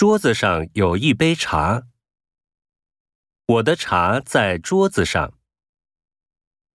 桌子上有一杯茶。我的茶在桌子上。